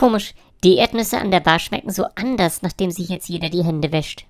Komisch, die Erdnüsse an der Bar schmecken so anders, nachdem sich jetzt jeder die Hände wäscht.